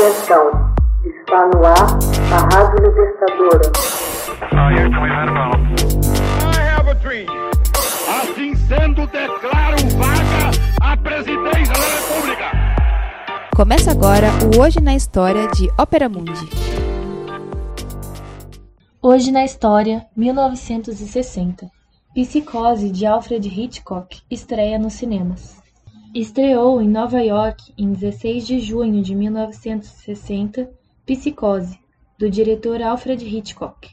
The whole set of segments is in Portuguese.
Atenção, está no ar a Rádio Libertadora. Assim sendo, declaro vaga a presidência da República. Começa agora o Hoje na História de Ópera Mundi. Hoje na História, 1960. Psicose de Alfred Hitchcock estreia nos cinemas. Estreou em Nova York em 16 de junho de 1960 Psicose, do diretor Alfred Hitchcock.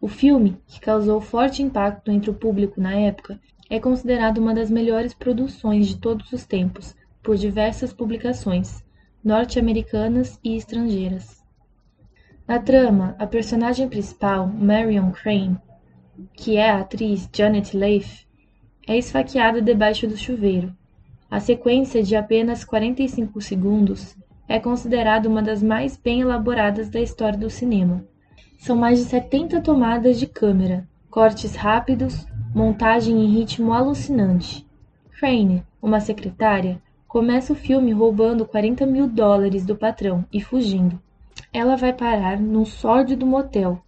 O filme, que causou forte impacto entre o público na época, é considerado uma das melhores produções de todos os tempos por diversas publicações, norte-americanas e estrangeiras. Na trama, a personagem principal, Marion Crane, que é a atriz Janet Leigh, é esfaqueada debaixo do chuveiro a sequência de apenas 45 segundos é considerada uma das mais bem elaboradas da história do cinema. São mais de 70 tomadas de câmera, cortes rápidos, montagem em ritmo alucinante. Crane, uma secretária, começa o filme roubando 40 mil dólares do patrão e fugindo. Ela vai parar num sórdido motel,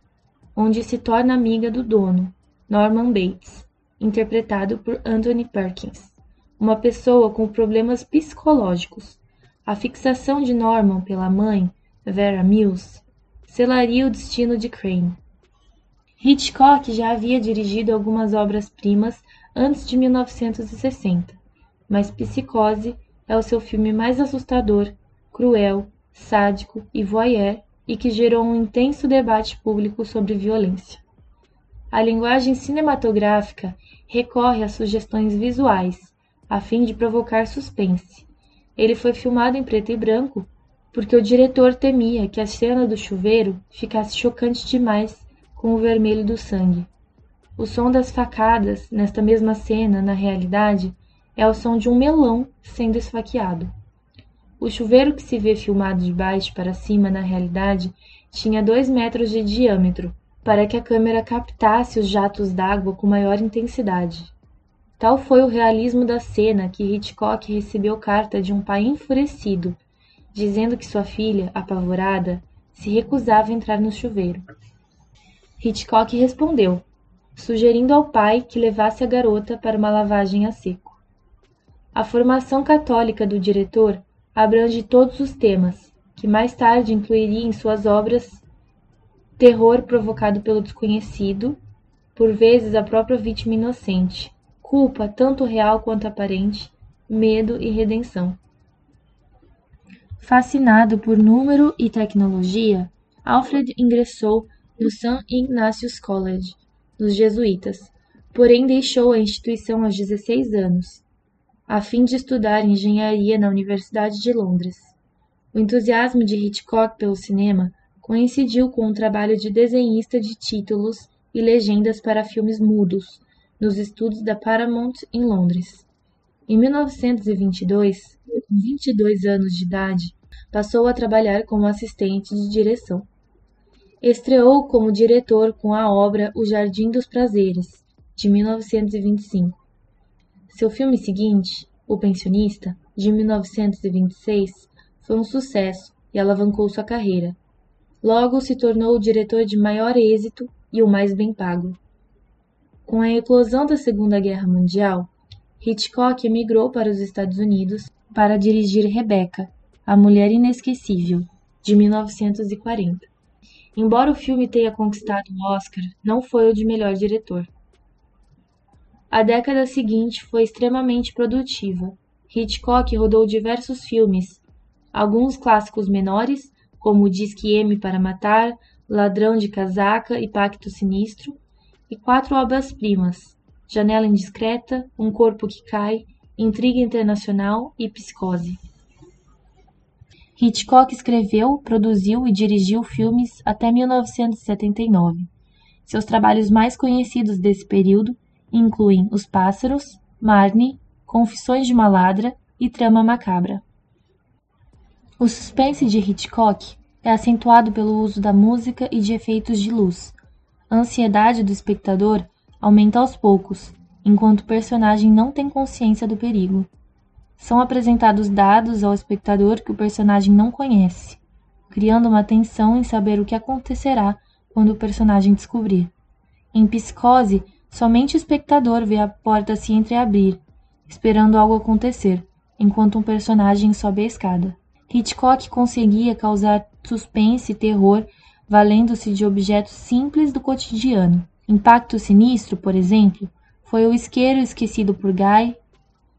onde se torna amiga do dono, Norman Bates, interpretado por Anthony Perkins uma pessoa com problemas psicológicos. A fixação de Norman pela mãe, Vera Mills, selaria o destino de Crane. Hitchcock já havia dirigido algumas obras-primas antes de 1960, mas Psicose é o seu filme mais assustador, cruel, sádico e voyeur e que gerou um intenso debate público sobre violência. A linguagem cinematográfica recorre a sugestões visuais, a fim de provocar suspense. Ele foi filmado em preto e branco porque o diretor temia que a cena do chuveiro ficasse chocante demais com o vermelho do sangue. O som das facadas nesta mesma cena, na realidade, é o som de um melão sendo esfaqueado. O chuveiro que se vê filmado de baixo para cima na realidade tinha dois metros de diâmetro, para que a câmera captasse os jatos d'água com maior intensidade. Tal foi o realismo da cena que Hitchcock recebeu carta de um pai enfurecido, dizendo que sua filha, apavorada, se recusava a entrar no chuveiro. Hitchcock respondeu, sugerindo ao pai que levasse a garota para uma lavagem a seco. A formação católica do diretor abrange todos os temas, que mais tarde incluiria em suas obras terror provocado pelo desconhecido, por vezes a própria vítima inocente, culpa tanto real quanto aparente, medo e redenção. Fascinado por número e tecnologia, Alfred ingressou no St. Ignatius College, dos jesuítas, porém deixou a instituição aos 16 anos, a fim de estudar engenharia na Universidade de Londres. O entusiasmo de Hitchcock pelo cinema coincidiu com o trabalho de desenhista de títulos e legendas para filmes mudos, nos estudos da Paramount em Londres. Em 1922, com 22 anos de idade, passou a trabalhar como assistente de direção. Estreou como diretor com a obra O Jardim dos Prazeres, de 1925. Seu filme seguinte, O Pensionista, de 1926, foi um sucesso e alavancou sua carreira. Logo se tornou o diretor de maior êxito e o mais bem pago. Com a eclosão da Segunda Guerra Mundial, Hitchcock emigrou para os Estados Unidos para dirigir Rebecca, a Mulher Inesquecível, de 1940. Embora o filme tenha conquistado o Oscar, não foi o de melhor diretor. A década seguinte foi extremamente produtiva. Hitchcock rodou diversos filmes, alguns clássicos menores, como Disque M para Matar, Ladrão de Casaca e Pacto Sinistro, e quatro obras-primas: Janela Indiscreta, Um Corpo que Cai, Intriga Internacional e Psicose. Hitchcock escreveu, produziu e dirigiu filmes até 1979. Seus trabalhos mais conhecidos desse período incluem Os Pássaros, Marnie, Confissões de uma Ladra e Trama Macabra. O suspense de Hitchcock é acentuado pelo uso da música e de efeitos de luz, a ansiedade do espectador aumenta aos poucos, enquanto o personagem não tem consciência do perigo. São apresentados dados ao espectador que o personagem não conhece. criando uma tensão em saber o que acontecerá quando o personagem descobrir. Em Psicose, somente o espectador vê a porta se entreabrir, esperando algo acontecer, enquanto um personagem sobe a escada. Hitchcock conseguia causar suspense e terror valendo-se de objetos simples do cotidiano. Impacto Sinistro, por exemplo, foi o isqueiro esquecido por Guy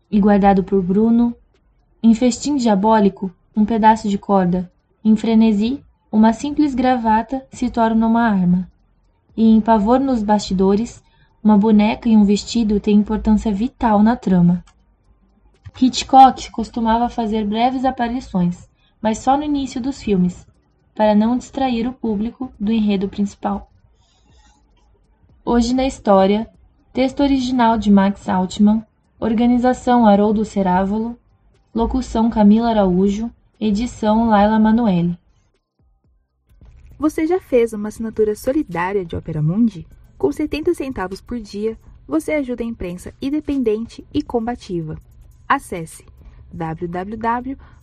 e guardado por Bruno. Em Festim Diabólico, um pedaço de corda. Em Frenesi, uma simples gravata se torna uma arma. E em Pavor nos Bastidores, uma boneca e um vestido têm importância vital na trama. Hitchcock costumava fazer breves aparições, mas só no início dos filmes, para não distrair o público do enredo principal. Hoje na História, texto original de Max Altman, organização Haroldo Cerávolo, locução Camila Araújo, edição Laila Manoeli. Você já fez uma assinatura solidária de Opera Mundi? Com 70 centavos por dia, você ajuda a imprensa independente e combativa. Acesse www.operamundi.com.br